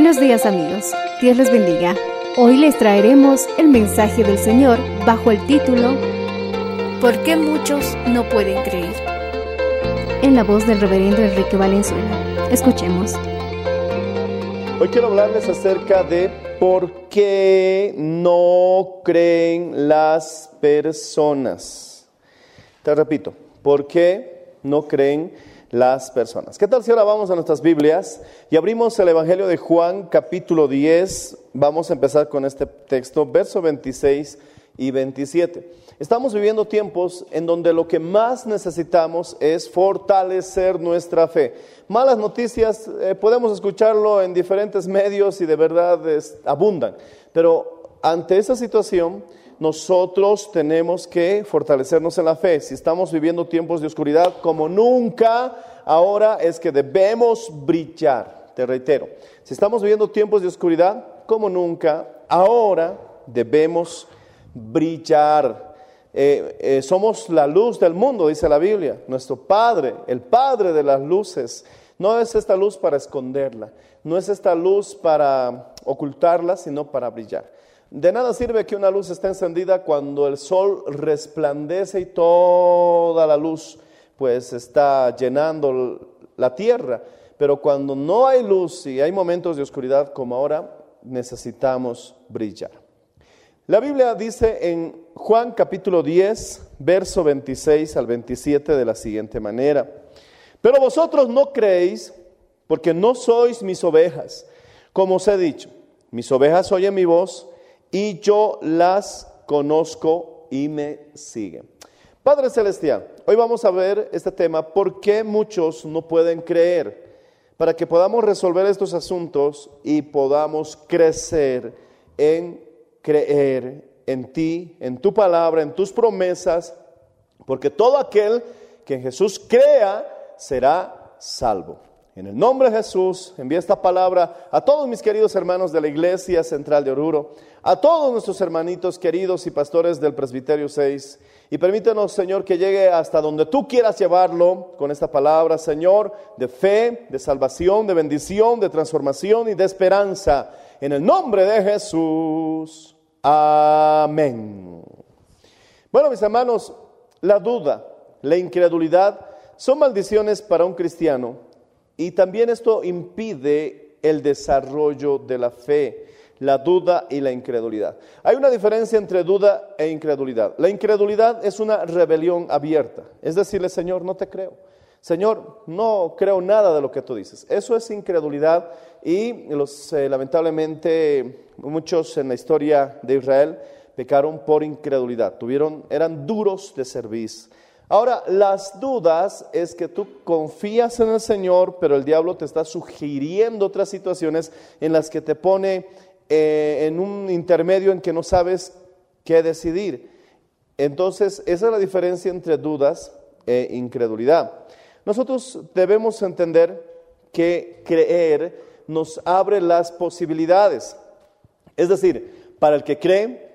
Buenos días amigos, Dios les bendiga. Hoy les traeremos el mensaje del Señor bajo el título ¿Por qué muchos no pueden creer? En la voz del reverendo Enrique Valenzuela. Escuchemos. Hoy quiero hablarles acerca de por qué no creen las personas. Te repito, ¿por qué no creen las personas? ¿Qué tal si ahora vamos a nuestras Biblias y abrimos el Evangelio de Juan capítulo 10? Vamos a empezar con este texto, verso 26 y 27. Estamos viviendo tiempos en donde lo que más necesitamos es fortalecer nuestra fe. Malas noticias, eh, podemos escucharlo en diferentes medios y de verdad abundan, pero ante esa situación nosotros tenemos que fortalecernos en la fe. Si estamos viviendo tiempos de oscuridad como nunca, ahora es que debemos brillar. Te reitero, si estamos viviendo tiempos de oscuridad como nunca, ahora debemos brillar. Eh, eh, somos la luz del mundo, dice la Biblia. Nuestro Padre, el Padre de las luces. No es esta luz para esconderla, no es esta luz para ocultarla, sino para brillar. De nada sirve que una luz esté encendida cuando el sol resplandece y toda la luz pues está llenando la tierra. Pero cuando no hay luz y hay momentos de oscuridad como ahora, necesitamos brillar. La Biblia dice en Juan capítulo 10, verso 26 al 27 de la siguiente manera. Pero vosotros no creéis porque no sois mis ovejas. Como os he dicho, mis ovejas oyen mi voz y yo las conozco y me siguen. Padre Celestial, hoy vamos a ver este tema, ¿por qué muchos no pueden creer? Para que podamos resolver estos asuntos y podamos crecer en creer en ti, en tu palabra, en tus promesas, porque todo aquel que en Jesús crea será salvo. En el nombre de Jesús, envía esta palabra a todos mis queridos hermanos de la Iglesia Central de Oruro, a todos nuestros hermanitos queridos y pastores del Presbiterio 6, y permítanos, Señor, que llegue hasta donde tú quieras llevarlo con esta palabra, Señor, de fe, de salvación, de bendición, de transformación y de esperanza. En el nombre de Jesús. Amén. Bueno, mis hermanos, la duda, la incredulidad son maldiciones para un cristiano y también esto impide el desarrollo de la fe, la duda y la incredulidad. Hay una diferencia entre duda e incredulidad. La incredulidad es una rebelión abierta, es decirle, Señor, no te creo. Señor, no creo nada de lo que tú dices. Eso es incredulidad y los, eh, lamentablemente muchos en la historia de Israel pecaron por incredulidad, tuvieron, eran duros de servicio. Ahora, las dudas es que tú confías en el Señor, pero el diablo te está sugiriendo otras situaciones en las que te pone eh, en un intermedio en que no sabes qué decidir. Entonces, esa es la diferencia entre dudas e incredulidad. Nosotros debemos entender que creer nos abre las posibilidades. Es decir, para el que cree,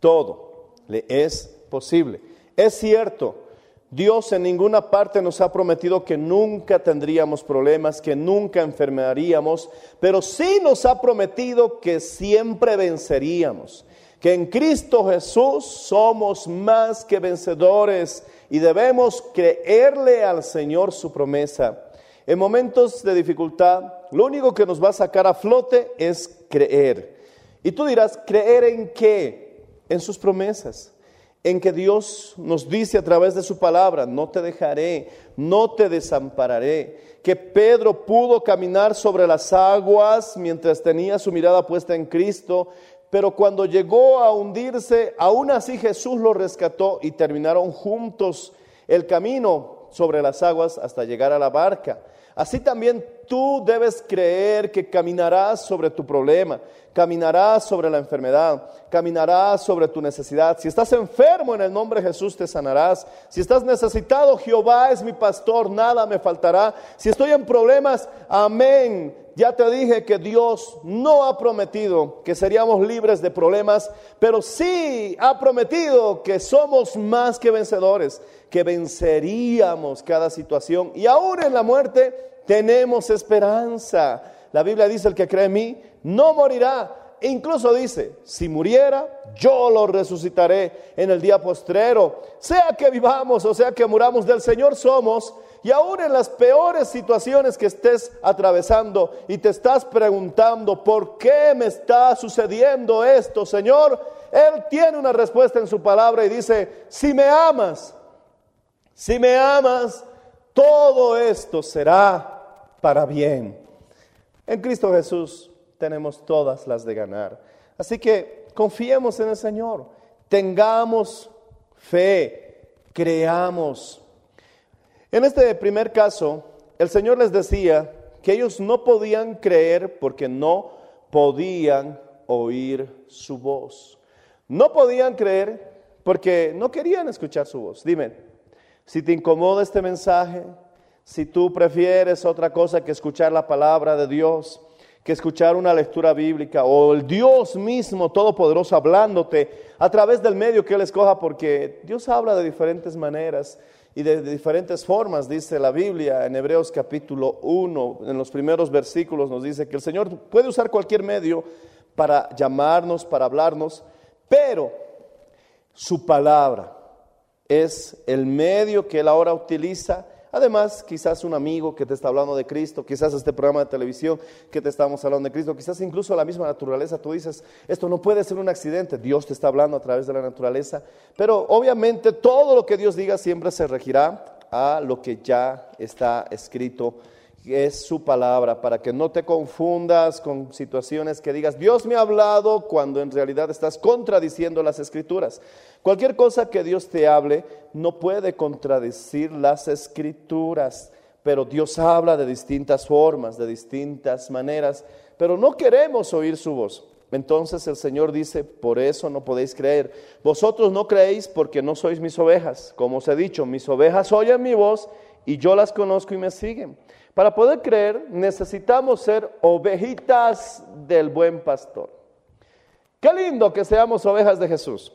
todo. le es posible. Es cierto, Dios en ninguna parte nos ha prometido que nunca tendríamos problemas, que nunca enfermaríamos, pero sí nos ha prometido que siempre venceríamos, que en Cristo Jesús somos más que vencedores y debemos creerle al Señor su promesa. En momentos de dificultad, lo único que nos va a sacar a flote es creer. Y tú dirás, ¿creer en qué? En sus promesas en que Dios nos dice a través de su palabra, no te dejaré, no te desampararé, que Pedro pudo caminar sobre las aguas mientras tenía su mirada puesta en Cristo, pero cuando llegó a hundirse, aún así Jesús lo rescató y terminaron juntos el camino sobre las aguas hasta llegar a la barca. Así también tú debes creer que caminarás sobre tu problema, caminarás sobre la enfermedad, caminarás sobre tu necesidad. Si estás enfermo en el nombre de Jesús te sanarás. Si estás necesitado, Jehová es mi pastor, nada me faltará. Si estoy en problemas, amén. Ya te dije que Dios no ha prometido que seríamos libres de problemas, pero sí ha prometido que somos más que vencedores, que venceríamos cada situación y aún en la muerte tenemos esperanza. La Biblia dice, el que cree en mí no morirá. E incluso dice, si muriera, yo lo resucitaré en el día postrero. Sea que vivamos o sea que muramos, del Señor somos. Y aún en las peores situaciones que estés atravesando y te estás preguntando, ¿por qué me está sucediendo esto, Señor? Él tiene una respuesta en su palabra y dice, si me amas, si me amas, todo esto será para bien. En Cristo Jesús tenemos todas las de ganar. Así que confiemos en el Señor, tengamos fe, creamos. En este primer caso, el Señor les decía que ellos no podían creer porque no podían oír su voz. No podían creer porque no querían escuchar su voz. Dime, si te incomoda este mensaje, si tú prefieres otra cosa que escuchar la palabra de Dios, que escuchar una lectura bíblica o el Dios mismo todopoderoso hablándote a través del medio que Él escoja, porque Dios habla de diferentes maneras y de, diferentes formas, dice la Biblia en Hebreos capítulo 1, en los primeros versículos nos dice que el Señor puede usar cualquier medio para llamarnos, para hablarnos, pero su palabra es el medio que Él ahora utiliza Además, quizás un amigo que te está hablando de Cristo, quizás este programa de televisión que te estamos hablando de Cristo, quizás incluso la misma naturaleza, tú dices, esto no puede ser un accidente, Dios te está hablando a través de la naturaleza, pero obviamente todo lo que Dios diga siempre se regirá a lo que ya está escrito es su palabra, para que no te confundas con situaciones que digas, Dios me ha hablado cuando en realidad estás contradiciendo las escrituras. Cualquier cosa que Dios te hable no puede contradecir las escrituras, pero Dios habla de distintas formas, de distintas maneras, pero no queremos oír su voz. Entonces el Señor dice, por eso no podéis creer. Vosotros no creéis porque no sois mis ovejas. Como os he dicho, mis ovejas oyen mi voz y yo las conozco y me siguen. Para poder creer necesitamos ser ovejitas del buen pastor. Qué lindo que seamos ovejas de Jesús.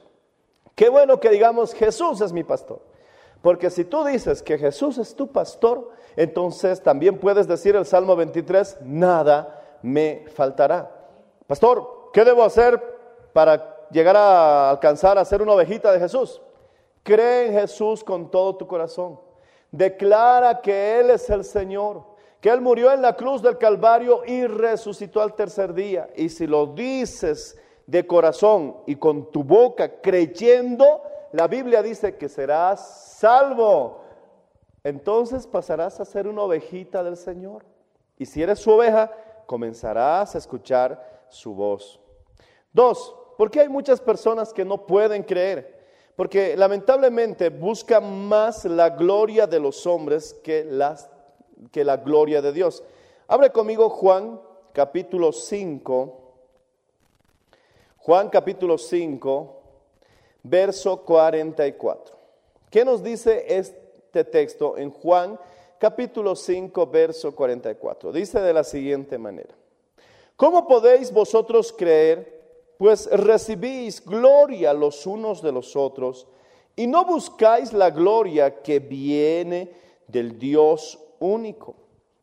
Qué bueno que digamos Jesús es mi pastor. Porque si tú dices que Jesús es tu pastor, entonces también puedes decir el Salmo 23, nada me faltará. Pastor, ¿qué debo hacer para llegar a alcanzar a ser una ovejita de Jesús? Cree en Jesús con todo tu corazón. Declara que Él es el Señor que Él murió en la cruz del Calvario y resucitó al tercer día. Y si lo dices de corazón y con tu boca creyendo, la Biblia dice que serás salvo. Entonces pasarás a ser una ovejita del Señor. Y si eres su oveja, comenzarás a escuchar su voz. Dos, ¿por qué hay muchas personas que no pueden creer? Porque lamentablemente buscan más la gloria de los hombres que las que la gloria de Dios. Abre conmigo Juan capítulo 5. Juan capítulo 5, verso 44. ¿Qué nos dice este texto en Juan capítulo 5, verso 44? Dice de la siguiente manera. ¿Cómo podéis vosotros creer pues recibís gloria los unos de los otros y no buscáis la gloria que viene del Dios único.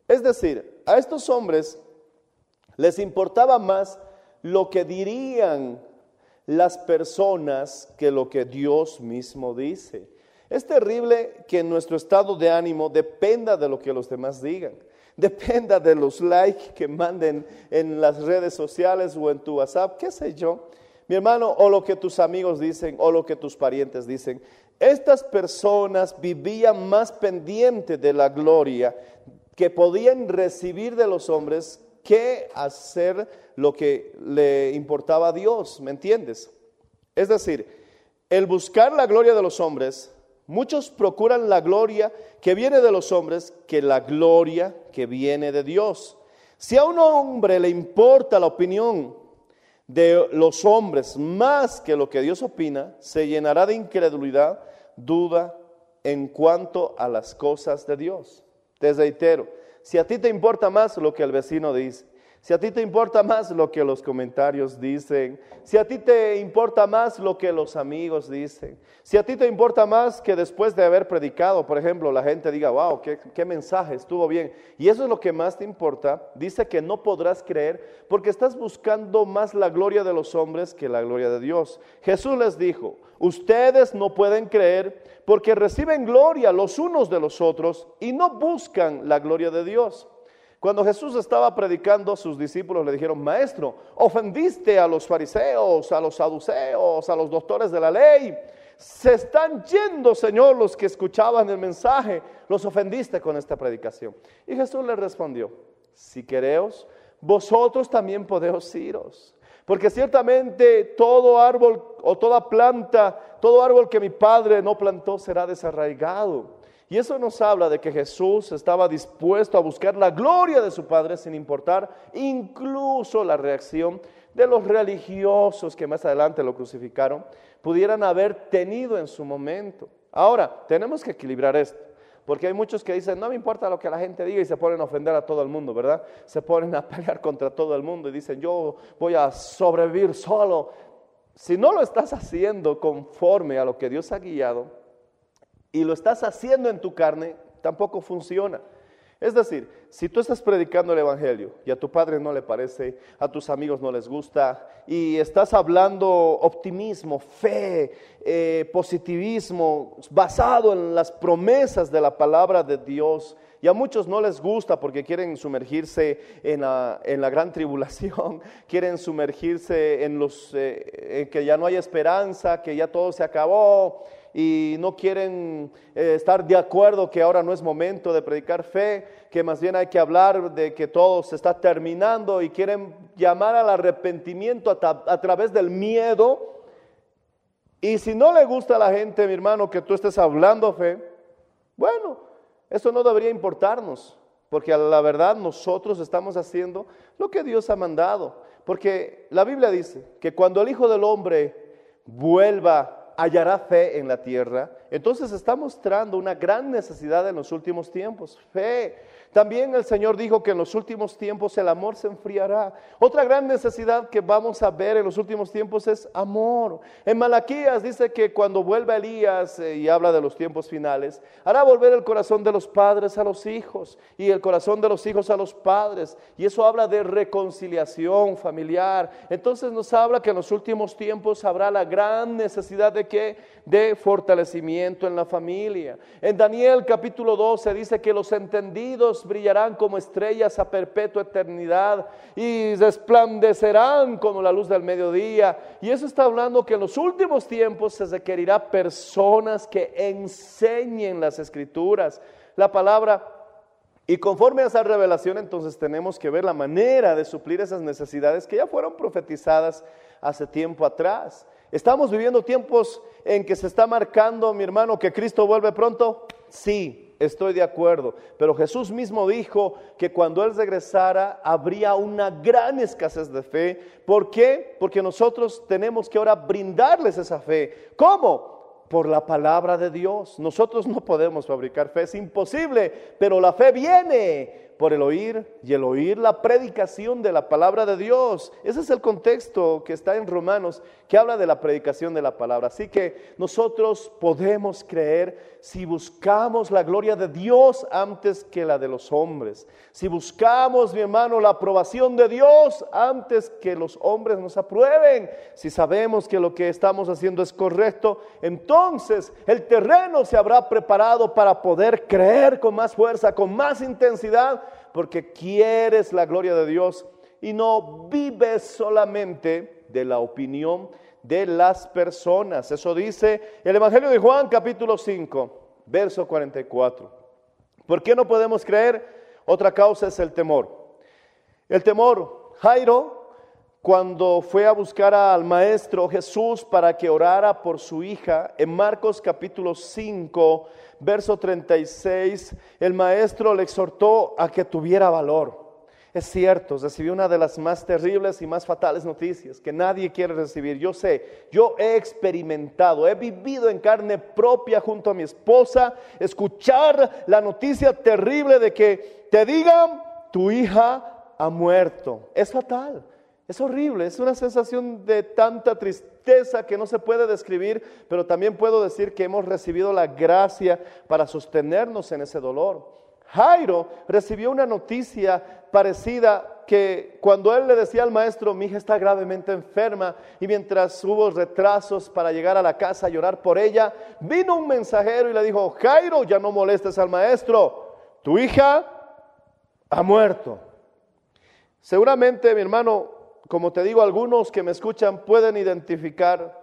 Es decir, a estos hombres les importaba más lo que dirían las personas que lo que Dios mismo dice. Es terrible que nuestro estado de ánimo dependa de lo que los demás digan, dependa de los likes que manden en las redes sociales o en tu WhatsApp, qué sé yo. Mi hermano, o lo que tus amigos dicen, o lo que tus parientes dicen. Estas personas vivían más pendiente de la gloria que podían recibir de los hombres que hacer lo que le importaba a Dios, ¿me entiendes? Es decir, el buscar la gloria de los hombres, muchos procuran la gloria que viene de los hombres que la gloria que viene de Dios. Si a un hombre le importa la opinión de los hombres más que lo que Dios opina, se llenará de incredulidad, duda en cuanto a las cosas de Dios. Te reitero, si a ti te importa más lo que el vecino dice, si a ti te importa más lo que los comentarios dicen, si a ti te importa más lo que los amigos dicen, si a ti te importa más que después de haber predicado, por ejemplo, la gente diga, wow, qué, qué, mensaje, estuvo bien, y eso es lo que más te importa, dice que no podrás creer porque estás buscando más la gloria de los hombres que la gloria de Dios. Jesús les dijo, ustedes no pueden creer porque reciben gloria los unos de los otros y no buscan la gloria de Dios. Cuando Jesús estaba predicando, sus discípulos le dijeron, maestro, ofendiste a los fariseos, a los saduceos, a los doctores de la ley. Se están yendo, Señor, los que escuchaban el mensaje. Los ofendiste con esta predicación. Y Jesús le respondió, si quereos, vosotros también podéis iros. Porque ciertamente todo árbol o toda planta, todo árbol que mi Padre no plantó será desarraigado. Y eso nos habla de que Jesús estaba dispuesto a buscar la gloria de su Padre sin importar incluso la reacción de los religiosos que más adelante lo crucificaron, pudieran haber tenido en su momento. Ahora, tenemos que equilibrar esto. Porque hay muchos que dicen, no me importa lo que la gente diga y se ponen a ofender a todo el mundo, ¿verdad? Se ponen a pelear contra todo el mundo y dicen, yo voy a sobrevivir solo. Si no lo estás haciendo conforme a lo que Dios ha guiado, y lo estás haciendo en tu carne, tampoco funciona. Es decir, si tú estás predicando el Evangelio y a tu padre no le parece, a tus amigos no les gusta, y estás hablando optimismo, fe, eh, positivismo, basado en las promesas de la palabra de Dios, y a muchos no les gusta porque quieren sumergirse en la, gran tribulación, quieren sumergirse en, los, eh, en que ya no hay esperanza, que ya todo se acabó, y no quieren eh, estar de acuerdo que ahora no es momento de predicar fe, que más bien hay que hablar de que todo se está terminando y quieren llamar al arrepentimiento a, a través del miedo. Y si no le gusta a la gente, mi hermano, que tú estés hablando fe, bueno, eso no debería importarnos, porque a la verdad nosotros estamos haciendo lo que Dios ha mandado. Porque la Biblia dice que cuando el Hijo del Hombre vuelva hallará fe en la tierra. Entonces está mostrando una gran necesidad en los últimos tiempos, fe. También el Señor dijo que en los últimos tiempos el amor se enfriará. Otra gran necesidad que vamos a ver en los últimos tiempos es amor. En Malaquías dice que cuando vuelva Elías eh, y habla de los tiempos finales, hará volver el corazón de los padres a los hijos y el corazón de los hijos a los padres. Y eso habla de reconciliación familiar. Entonces nos habla que en los últimos tiempos habrá la gran necesidad de de fortalecimiento en la familia. En Daniel capítulo 12 dice que los entendidos brillarán como estrellas a perpetua eternidad y resplandecerán como la luz del mediodía. Y eso está hablando que en los últimos tiempos se requerirá personas que enseñen las escrituras, la palabra. Y conforme a esa revelación, entonces tenemos que ver la manera de suplir esas necesidades que ya fueron profetizadas hace tiempo atrás. ¿Estamos viviendo tiempos en que se está marcando, mi hermano, que Cristo vuelve pronto? Sí, estoy de acuerdo. Pero Jesús mismo dijo que cuando Él regresara habría una gran escasez de fe. ¿Por qué? Porque nosotros tenemos que ahora brindarles esa fe. ¿Cómo? Por la palabra de Dios. Nosotros no podemos fabricar fe, es imposible, pero la fe viene por el oír y el oír la predicación de la palabra de Dios. Ese es el contexto que está en Romanos, que habla de la predicación de la palabra. Así que nosotros podemos creer si buscamos la gloria de Dios antes que la de los hombres. Si buscamos, mi hermano, la aprobación de Dios antes que los hombres nos aprueben. Si sabemos que lo que estamos haciendo es correcto, entonces el terreno se habrá preparado para poder creer con más fuerza, con más intensidad porque quieres la gloria de Dios y no vives solamente de la opinión de las personas. Eso dice el Evangelio de Juan capítulo 5, verso 44. ¿Por qué no podemos creer? Otra causa es el temor. El temor, Jairo, cuando fue a buscar al maestro Jesús para que orara por su hija, en Marcos capítulo 5, verso 36, el maestro le exhortó a que tuviera valor. Es cierto, recibió una de las más terribles y más fatales noticias que nadie quiere recibir. Yo sé, yo he experimentado, he vivido en carne propia junto a mi esposa, escuchar la noticia terrible de que te digan, tu hija ha muerto. Es fatal. Es horrible, es una sensación de tanta tristeza que no se puede describir, pero también puedo decir que hemos recibido la gracia para sostenernos en ese dolor. Jairo recibió una noticia parecida que cuando él le decía al maestro, mi hija está gravemente enferma, y mientras hubo retrasos para llegar a la casa a llorar por ella, vino un mensajero y le dijo, Jairo, ya no molestes al maestro, tu hija ha muerto. Seguramente, mi hermano, como te digo, algunos que me escuchan pueden identificarse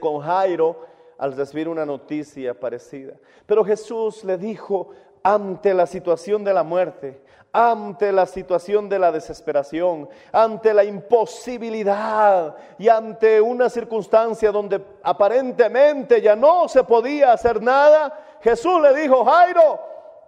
con Jairo al recibir una noticia parecida. Pero Jesús le dijo, ante la situación de la muerte, ante la situación de la desesperación, ante la imposibilidad y ante una circunstancia donde aparentemente ya no se podía hacer nada, Jesús le dijo, Jairo,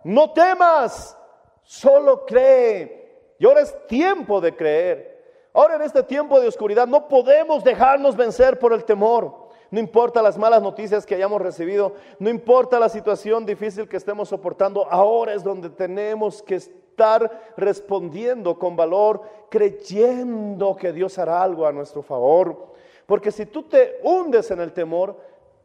no temas, solo cree. Y ahora es tiempo de creer. Ahora en este tiempo de oscuridad no podemos dejarnos vencer por el temor. No importa las malas noticias que hayamos recibido, no importa la situación difícil que estemos soportando, ahora es donde tenemos que estar respondiendo con valor, creyendo que Dios hará algo a nuestro favor. Porque si tú te hundes en el temor,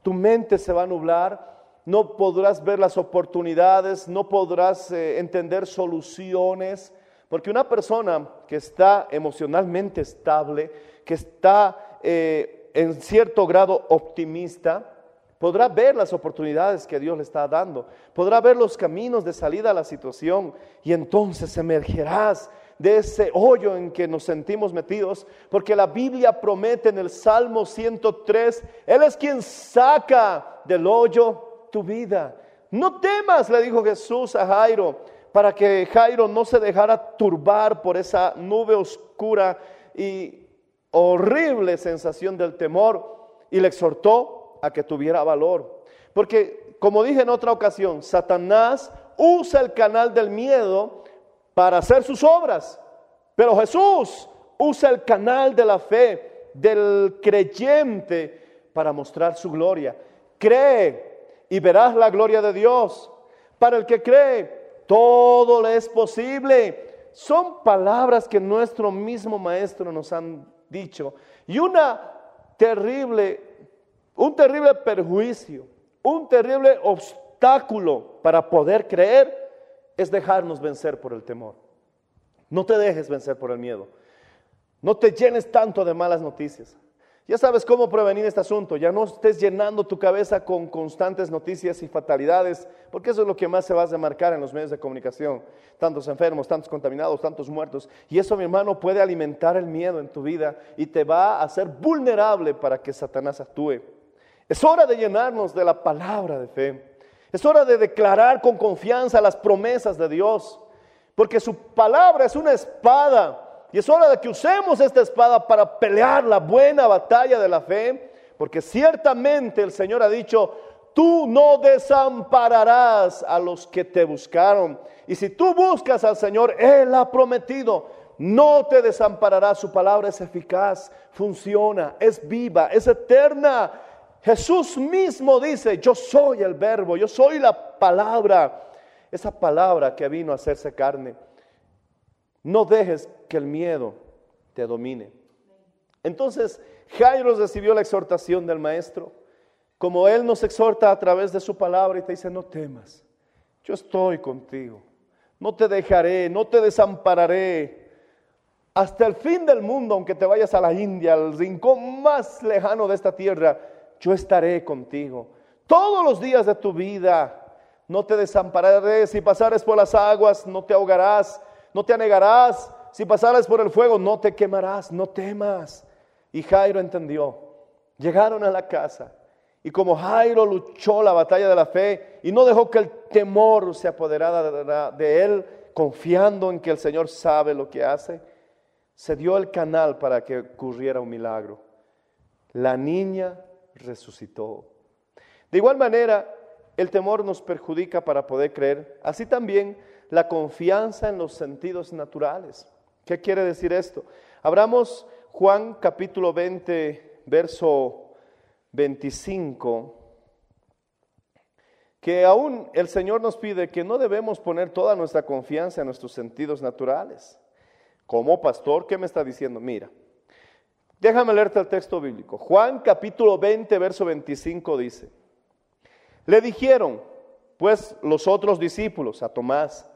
tu mente se va a nublar, no podrás ver las oportunidades, no podrás eh, entender soluciones. Porque una persona que está emocionalmente estable, que está eh, en cierto grado optimista, podrá ver las oportunidades que Dios le está dando, podrá ver los caminos de salida a la situación. Y entonces emergerás de ese hoyo en que nos sentimos metidos, porque la Biblia promete en el Salmo 103, Él es quien saca del hoyo tu vida. No temas, le dijo Jesús a Jairo, para que Jairo no se dejara turbar por esa nube oscura y horrible sensación del temor y le exhortó a que tuviera valor. Porque, como dije en otra ocasión, Satanás usa el canal del miedo para hacer sus obras, pero Jesús usa el canal de la fe del creyente para mostrar su gloria. Cree y verás la gloria de Dios. Para el que cree, todo le es posible. Son palabras que nuestro mismo maestro nos han dicho. Y una terrible, un terrible perjuicio, un terrible obstáculo para poder creer es dejarnos vencer por el temor. No te dejes vencer por el miedo. No te llenes tanto de malas noticias. Ya sabes cómo prevenir este asunto. Ya no estés llenando tu cabeza con constantes noticias y fatalidades, porque eso es lo que más se va a demarcar en los medios de comunicación. Tantos enfermos, tantos contaminados, tantos muertos. Y eso, mi hermano, puede alimentar el miedo en tu vida y te va a hacer vulnerable para que Satanás actúe. Es hora de llenarnos de la palabra de fe. Es hora de declarar con confianza las promesas de Dios, porque su palabra es una espada y es hora de que usemos esta espada para pelear la buena batalla de la fe, porque ciertamente el Señor ha dicho, tú no desampararás a los que te buscaron. Y si tú buscas al Señor, Él ha prometido, no te desamparará. Su palabra es eficaz, funciona, es viva, es eterna. Jesús mismo dice, yo soy el verbo, yo soy la palabra, esa palabra que vino a hacerse carne. No dejes que el miedo te domine. Entonces, Jairo recibió la exhortación del maestro, como él nos exhorta a través de su palabra y te dice, no temas, yo estoy contigo, no te dejaré, no te desampararé. Hasta el fin del mundo, aunque te vayas a la India, al rincón más lejano de esta tierra, yo estaré contigo. Todos los días de tu vida, no te desampararé. Si pasares por las aguas, no te ahogarás, no te anegarás. Si pasares por el fuego, no te quemarás, no temas. Y Jairo entendió. Llegaron a la casa. Y como Jairo luchó la batalla de la fe y no dejó que el temor se apoderara de él, confiando en que el Señor sabe lo que hace, se dio el canal para que ocurriera un milagro. La niña resucitó. De igual manera, el temor nos perjudica para poder creer. Así también la confianza en los sentidos naturales. ¿Qué quiere decir esto? Abramos Juan capítulo 20, verso 25, que aún el Señor nos pide que no debemos poner toda nuestra confianza en nuestros sentidos naturales. Como pastor, ¿qué me está diciendo? Mira, déjame leerte el texto bíblico. Juan capítulo 20, verso 25 dice, le dijeron, pues los otros discípulos, a Tomás,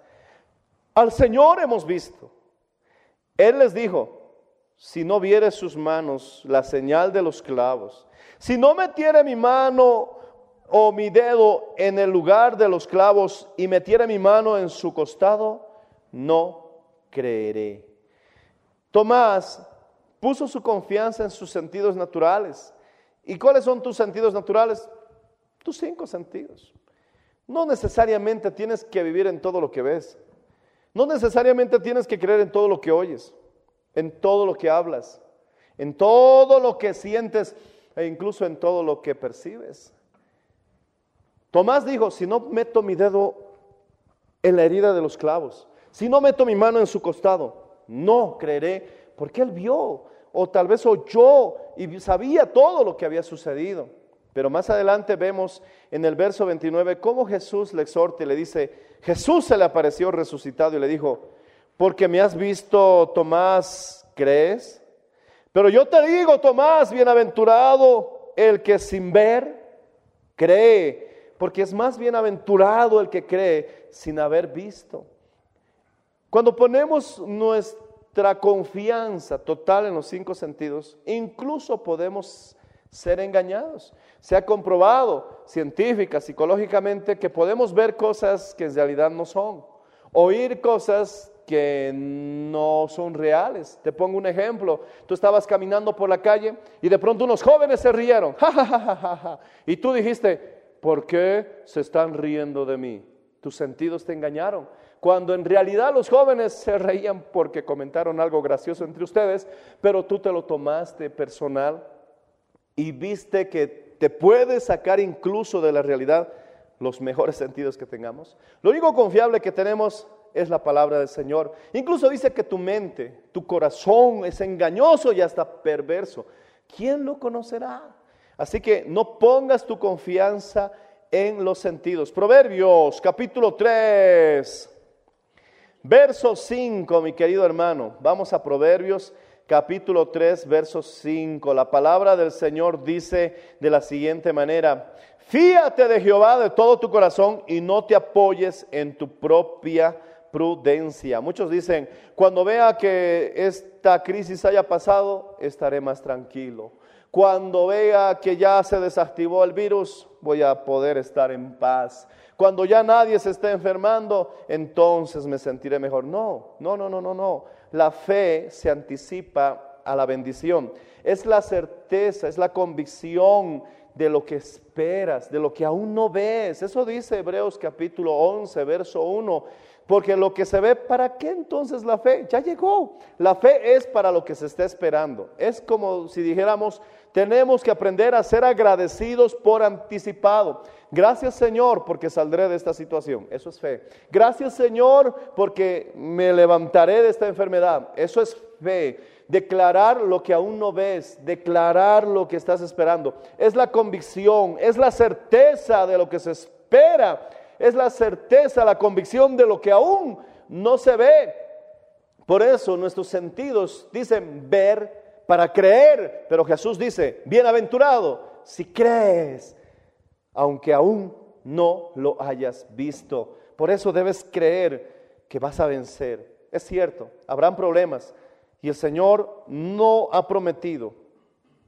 al Señor hemos visto. Él les dijo, si no viere sus manos la señal de los clavos, si no metiere mi mano o mi dedo en el lugar de los clavos y metiere mi mano en su costado, no creeré. Tomás puso su confianza en sus sentidos naturales. ¿Y cuáles son tus sentidos naturales? Tus cinco sentidos. No necesariamente tienes que vivir en todo lo que ves. No necesariamente tienes que creer en todo lo que oyes, en todo lo que hablas, en todo lo que sientes e incluso en todo lo que percibes. Tomás dijo, si no meto mi dedo en la herida de los clavos, si no meto mi mano en su costado, no creeré, porque él vio o tal vez oyó y sabía todo lo que había sucedido. Pero más adelante vemos en el verso 29 cómo Jesús le exhorta y le dice, Jesús se le apareció resucitado y le dijo, porque me has visto, Tomás, ¿crees? Pero yo te digo, Tomás, bienaventurado el que sin ver cree, porque es más bienaventurado el que cree sin haber visto. Cuando ponemos nuestra confianza total en los cinco sentidos, incluso podemos ser engañados. Se ha comprobado científica, psicológicamente, que podemos ver cosas que en realidad no son, oír cosas que no son reales. Te pongo un ejemplo. Tú estabas caminando por la calle y de pronto unos jóvenes se rieron. y tú dijiste, ¿por qué se están riendo de mí? Tus sentidos te engañaron. Cuando en realidad los jóvenes se reían porque comentaron algo gracioso entre ustedes, pero tú te lo tomaste personal y viste que te puede sacar incluso de la realidad los mejores sentidos que tengamos. Lo único confiable que tenemos es la palabra del Señor. Incluso dice que tu mente, tu corazón es engañoso y hasta perverso. ¿Quién lo conocerá? Así que no pongas tu confianza en los sentidos. Proverbios capítulo 3, verso 5, mi querido hermano. Vamos a Proverbios capítulo 3, verso 5. La palabra del Señor dice de la siguiente manera, fíate de Jehová de todo tu corazón y no te apoyes en tu propia prudencia. Muchos dicen, cuando vea que esta crisis haya pasado, estaré más tranquilo. Cuando vea que ya se desactivó el virus, voy a poder estar en paz. Cuando ya nadie se esté enfermando, entonces me sentiré mejor. No, no, no, no, no, no. La fe se anticipa a la bendición. Es la certeza, es la convicción de lo que esperas, de lo que aún no ves. Eso dice Hebreos capítulo 11, verso 1. Porque lo que se ve, ¿para qué entonces la fe? Ya llegó. La fe es para lo que se está esperando. Es como si dijéramos, tenemos que aprender a ser agradecidos por anticipado. Gracias Señor porque saldré de esta situación. Eso es fe. Gracias Señor porque me levantaré de esta enfermedad. Eso es fe. Declarar lo que aún no ves, declarar lo que estás esperando. Es la convicción, es la certeza de lo que se espera, es la certeza, la convicción de lo que aún no se ve. Por eso nuestros sentidos dicen ver para creer, pero Jesús dice, bienaventurado si crees, aunque aún no lo hayas visto. Por eso debes creer que vas a vencer. Es cierto, habrán problemas y el Señor no ha prometido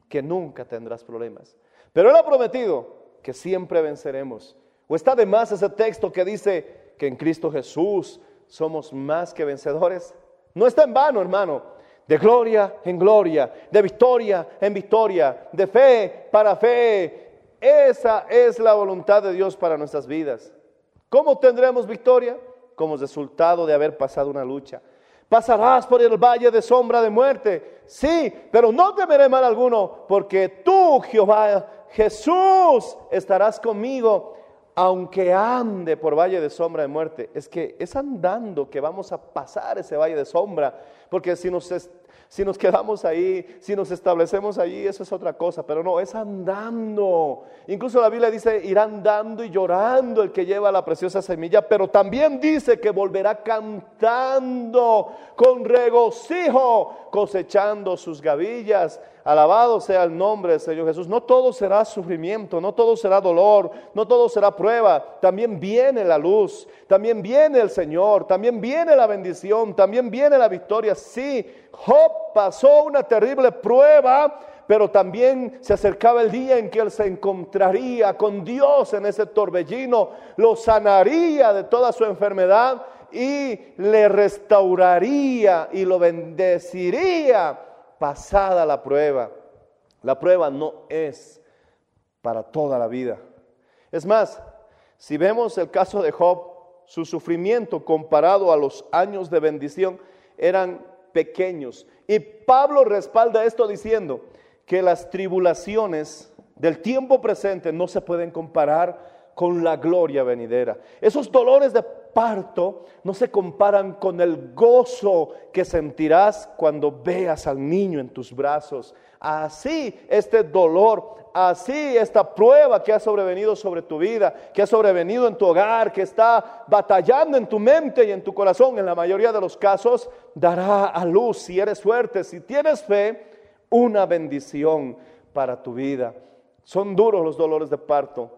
que nunca tendrás problemas, pero Él ha prometido que siempre venceremos. ¿O está de más ese texto que dice que en Cristo Jesús somos más que vencedores? No está en vano, hermano. De gloria en gloria, de victoria en victoria, de fe para fe. Esa es la voluntad de Dios para nuestras vidas. ¿Cómo tendremos victoria? Como resultado de haber pasado una lucha. Pasarás por el valle de sombra de muerte. Sí, pero no temeré mal alguno, porque tú, Jehová, Jesús, estarás conmigo aunque ande por valle de sombra de muerte, es que es andando que vamos a pasar ese valle de sombra, porque si nos, si nos quedamos ahí, si nos establecemos allí, eso es otra cosa, pero no, es andando. Incluso la Biblia dice, irá andando y llorando el que lleva la preciosa semilla, pero también dice que volverá cantando con regocijo, cosechando sus gavillas. Alabado sea el nombre del Señor Jesús. No todo será sufrimiento, no todo será dolor, no todo será prueba. También viene la luz, también viene el Señor, también viene la bendición, también viene la victoria. Sí, Job pasó una terrible prueba, pero también se acercaba el día en que él se encontraría con Dios en ese torbellino, lo sanaría de toda su enfermedad y le restauraría y lo bendeciría pasada la prueba. La prueba no es para toda la vida. Es más, si vemos el caso de Job, su sufrimiento comparado a los años de bendición eran pequeños. Y Pablo respalda esto diciendo que las tribulaciones del tiempo presente no se pueden comparar con la gloria venidera. Esos dolores de parto no se comparan con el gozo que sentirás cuando veas al niño en tus brazos. Así este dolor, así esta prueba que ha sobrevenido sobre tu vida, que ha sobrevenido en tu hogar, que está batallando en tu mente y en tu corazón, en la mayoría de los casos, dará a luz, si eres fuerte, si tienes fe, una bendición para tu vida. Son duros los dolores de parto,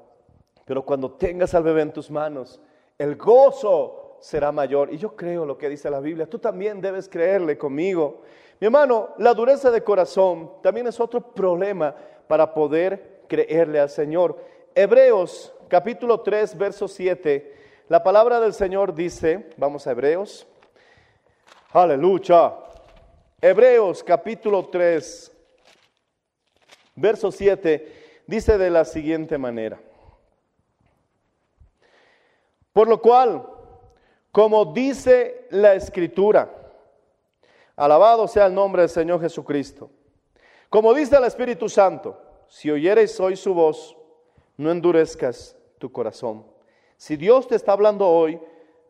pero cuando tengas al bebé en tus manos, el gozo será mayor. Y yo creo lo que dice la Biblia. Tú también debes creerle conmigo. Mi hermano, la dureza de corazón también es otro problema para poder creerle al Señor. Hebreos capítulo 3, verso 7. La palabra del Señor dice, vamos a Hebreos. Aleluya. Hebreos capítulo 3, verso 7, dice de la siguiente manera. Por lo cual, como dice la escritura, alabado sea el nombre del Señor Jesucristo, como dice el Espíritu Santo, si oyeres hoy su voz, no endurezcas tu corazón. Si Dios te está hablando hoy,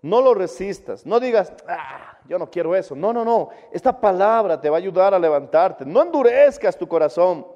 no lo resistas, no digas, ah, yo no quiero eso. No, no, no, esta palabra te va a ayudar a levantarte. No endurezcas tu corazón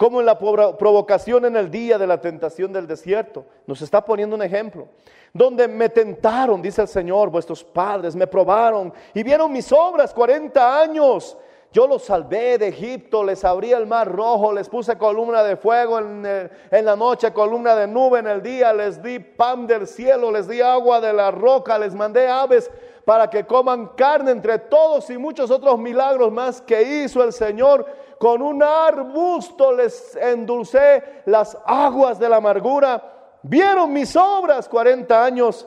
como en la provocación en el día de la tentación del desierto. Nos está poniendo un ejemplo. Donde me tentaron, dice el Señor, vuestros padres me probaron y vieron mis obras 40 años. Yo los salvé de Egipto, les abrí el mar rojo, les puse columna de fuego en, en, la noche, columna de nube en el día, les di pan del cielo, les di agua de la roca, les mandé aves para que coman carne entre todos y muchos otros milagros más que hizo el Señor con un arbusto les endulcé las aguas de la amargura. Vieron mis obras 40 años,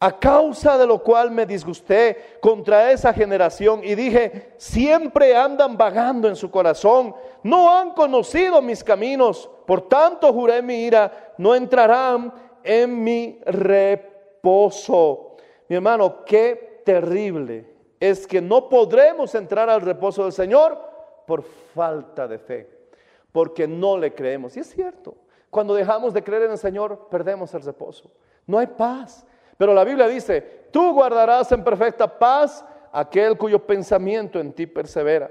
a causa de lo cual me disgusté contra esa generación y dije, siempre andan vagando en su corazón, no han conocido mis caminos, por tanto juré mi ira, no entrarán en mi reposo. Mi hermano, qué terrible es que no podremos entrar al reposo del Señor por falta de fe, porque no le creemos. Y es cierto, cuando dejamos de creer en el Señor, perdemos el reposo. No hay paz. Pero la Biblia dice, tú guardarás en perfecta paz aquel cuyo pensamiento en ti persevera.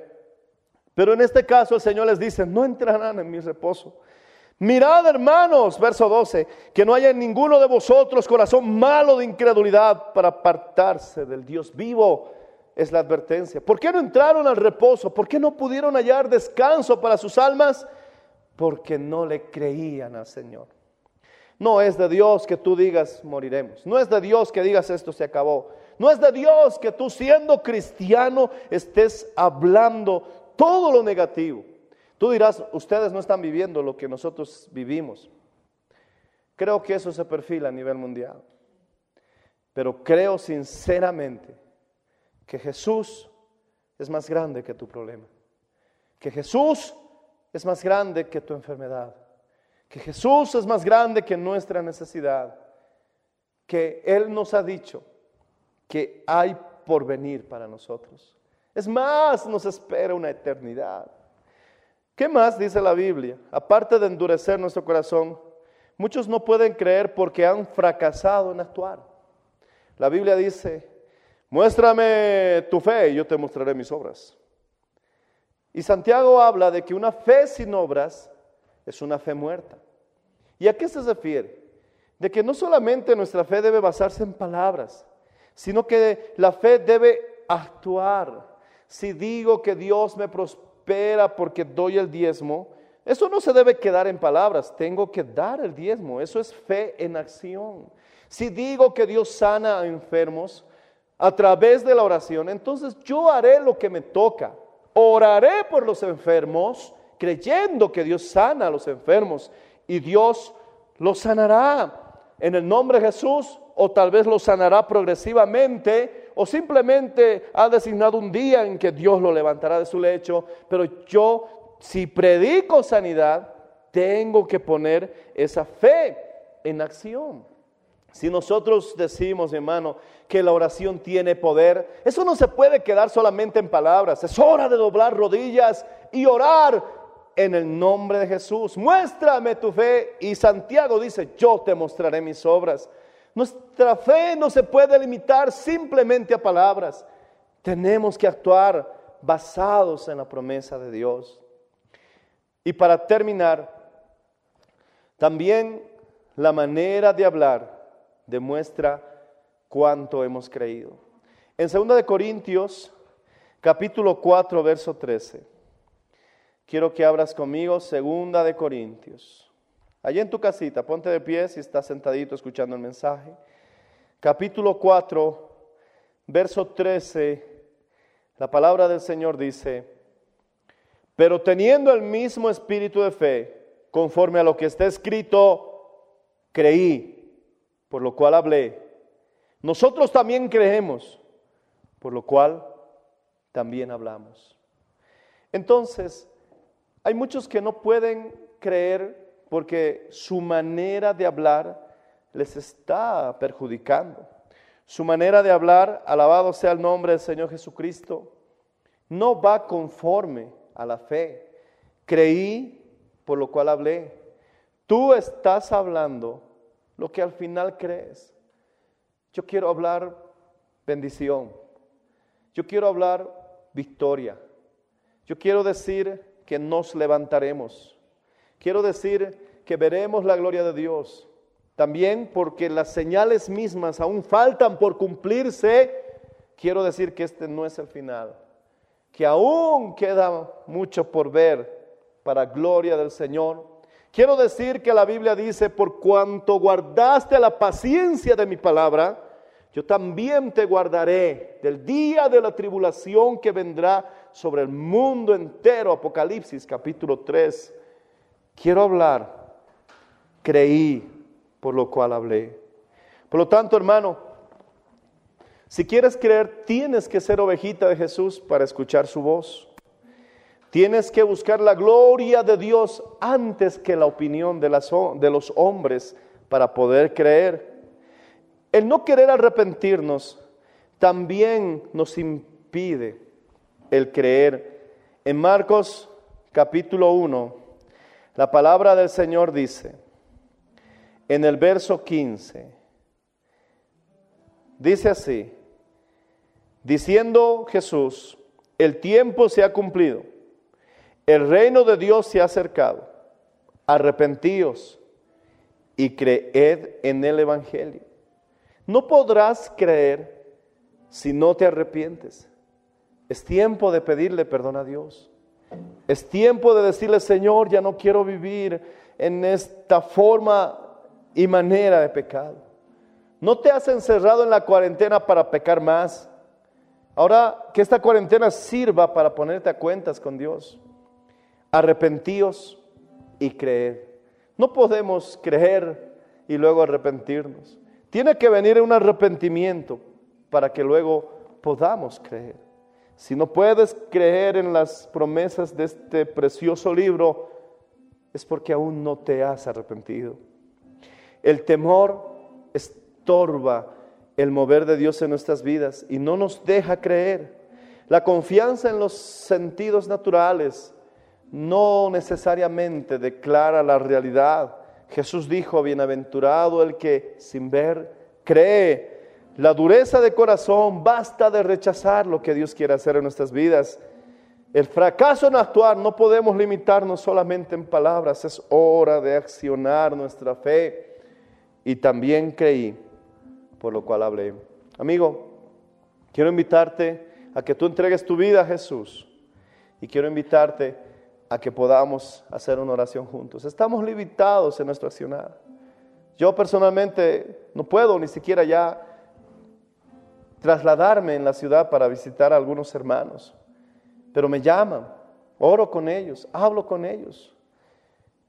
Pero en este caso el Señor les dice, no entrarán en mi reposo. Mirad, hermanos, verso 12, que no haya en ninguno de vosotros corazón malo de incredulidad para apartarse del Dios vivo. Es la advertencia. ¿Por qué no entraron al reposo? ¿Por qué no pudieron hallar descanso para sus almas? Porque no le creían al Señor. No es de Dios que tú digas moriremos. No es de Dios que digas esto se acabó. No es de Dios que tú siendo cristiano estés hablando todo lo negativo. Tú dirás, ustedes no están viviendo lo que nosotros vivimos. Creo que eso se perfila a nivel mundial. Pero creo sinceramente que Jesús es más grande que tu problema. Que Jesús es más grande que tu enfermedad. Que Jesús es más grande que nuestra necesidad. Que Él nos ha dicho que hay por venir para nosotros. Es más, nos espera una eternidad. ¿Qué más dice la Biblia? Aparte de endurecer nuestro corazón, muchos no pueden creer porque han fracasado en actuar. La Biblia dice, muéstrame tu fe y yo te mostraré mis obras. Y Santiago habla de que una fe sin obras es una fe muerta. ¿Y a qué se refiere? De que no solamente nuestra fe debe basarse en palabras, sino que la fe debe actuar. Si digo que Dios me prospera porque doy el diezmo, eso no se debe quedar en palabras, tengo que dar el diezmo, eso es fe en acción. Si digo que Dios sana a enfermos a través de la oración, entonces yo haré lo que me toca. Oraré por los enfermos, creyendo que Dios sana a los enfermos y Dios los sanará en el nombre de Jesús o tal vez los sanará progresivamente o simplemente ha designado un día en que Dios lo levantará de su lecho, pero yo si predico sanidad, tengo que poner esa fe en acción. Si nosotros decimos, hermano, que la oración tiene poder, eso no se puede quedar solamente en palabras. Es hora de doblar rodillas y orar en el nombre de Jesús. Muéstrame tu fe. Y Santiago dice, yo te mostraré mis obras. Nuestra fe no se puede limitar simplemente a palabras. Tenemos que actuar basados en la promesa de Dios. Y para terminar, también la manera de hablar demuestra cuánto hemos creído. En 2 de Corintios, capítulo 4, verso 13. Quiero que abras conmigo 2 de Corintios. Allí en tu casita, ponte de pie si estás sentadito escuchando el mensaje. Capítulo 4, verso 13. La palabra del Señor dice, pero teniendo el mismo espíritu de fe, conforme a lo que está escrito, creí por lo cual hablé. Nosotros también creemos, por lo cual también hablamos. Entonces, hay muchos que no pueden creer porque su manera de hablar les está perjudicando. Su manera de hablar, alabado sea el nombre del Señor Jesucristo, no va conforme a la fe. Creí, por lo cual hablé. Tú estás hablando lo que al final crees. Yo quiero hablar bendición. Yo quiero hablar victoria. Yo quiero decir que nos levantaremos. Quiero decir que veremos la gloria de Dios. También porque las señales mismas aún faltan por cumplirse, quiero decir que este no es el final. Que aún queda mucho por ver para gloria del Señor Quiero decir que la Biblia dice, por cuanto guardaste la paciencia de mi palabra, yo también te guardaré del día de la tribulación que vendrá sobre el mundo entero. Apocalipsis capítulo 3. Quiero hablar, creí, por lo cual hablé. Por lo tanto, hermano, si quieres creer, tienes que ser ovejita de Jesús para escuchar su voz. Tienes que buscar la gloria de Dios antes que la opinión de, de los hombres para poder creer. El no querer arrepentirnos también nos impide el creer. En Marcos capítulo 1, la palabra del Señor dice, en el verso 15, dice así, diciendo Jesús, el tiempo se ha cumplido el reino de Dios se ha acercado. Arrepentíos y creed en el Evangelio. No podrás creer si no te arrepientes. Es tiempo de pedirle perdón a Dios. Es tiempo de decirle, Señor, ya no quiero vivir en esta forma y manera de pecado. No te has encerrado en la cuarentena para pecar más. Ahora que esta cuarentena sirva para ponerte a cuentas con Dios. Arrepentíos y creer. No podemos creer y luego arrepentirnos. Tiene que venir un arrepentimiento para que luego podamos creer. Si no puedes creer en las promesas de este precioso libro, es porque aún no te has arrepentido. El temor estorba el mover de Dios en nuestras vidas y no nos deja creer. La confianza en los sentidos naturales no necesariamente declara la realidad. Jesús dijo, bienaventurado el que sin ver cree. La dureza de corazón basta de rechazar lo que Dios quiere hacer en nuestras vidas. El fracaso en actuar no podemos limitarnos solamente en palabras, es hora de accionar nuestra fe. Y también creí, por lo cual hablé. Amigo, quiero invitarte a que tú entregues tu vida a Jesús. Y quiero invitarte a que podamos hacer una oración juntos. Estamos limitados en nuestro accionar. Yo personalmente no puedo ni siquiera ya trasladarme en la ciudad para visitar a algunos hermanos, pero me llaman, oro con ellos, hablo con ellos.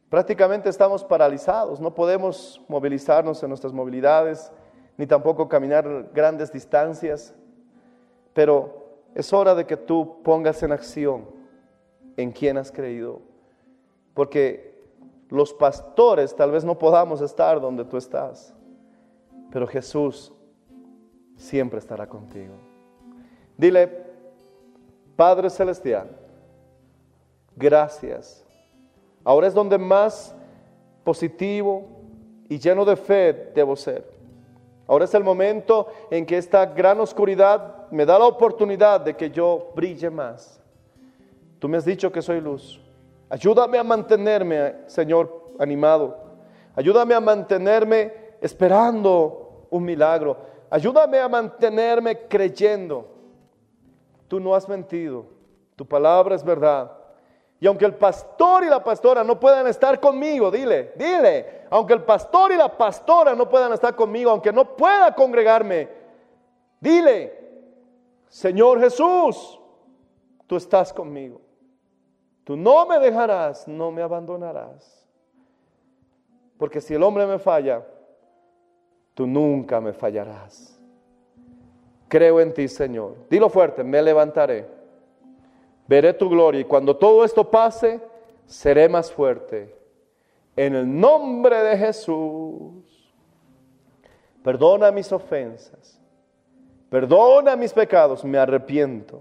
Prácticamente estamos paralizados, no podemos movilizarnos en nuestras movilidades, ni tampoco caminar grandes distancias, pero es hora de que tú pongas en acción en quien has creído, porque los pastores tal vez no podamos estar donde tú estás, pero Jesús siempre estará contigo. Dile, Padre Celestial, gracias. Ahora es donde más positivo y lleno de fe debo ser. Ahora es el momento en que esta gran oscuridad me da la oportunidad de que yo brille más. Tú me has dicho que soy luz. Ayúdame a mantenerme, Señor, animado. Ayúdame a mantenerme esperando un milagro. Ayúdame a mantenerme creyendo. Tú no has mentido. Tu palabra es verdad. Y aunque el pastor y la pastora no puedan estar conmigo, dile, dile, aunque el pastor y la pastora no puedan estar conmigo, aunque no pueda congregarme, dile, Señor Jesús, tú estás conmigo. Tú no me dejarás, no me abandonarás. Porque si el hombre me falla, tú nunca me fallarás. Creo en ti, Señor. Dilo fuerte, me levantaré. Veré tu gloria y cuando todo esto pase, seré más fuerte. En el nombre de Jesús, perdona mis ofensas, perdona mis pecados, me arrepiento.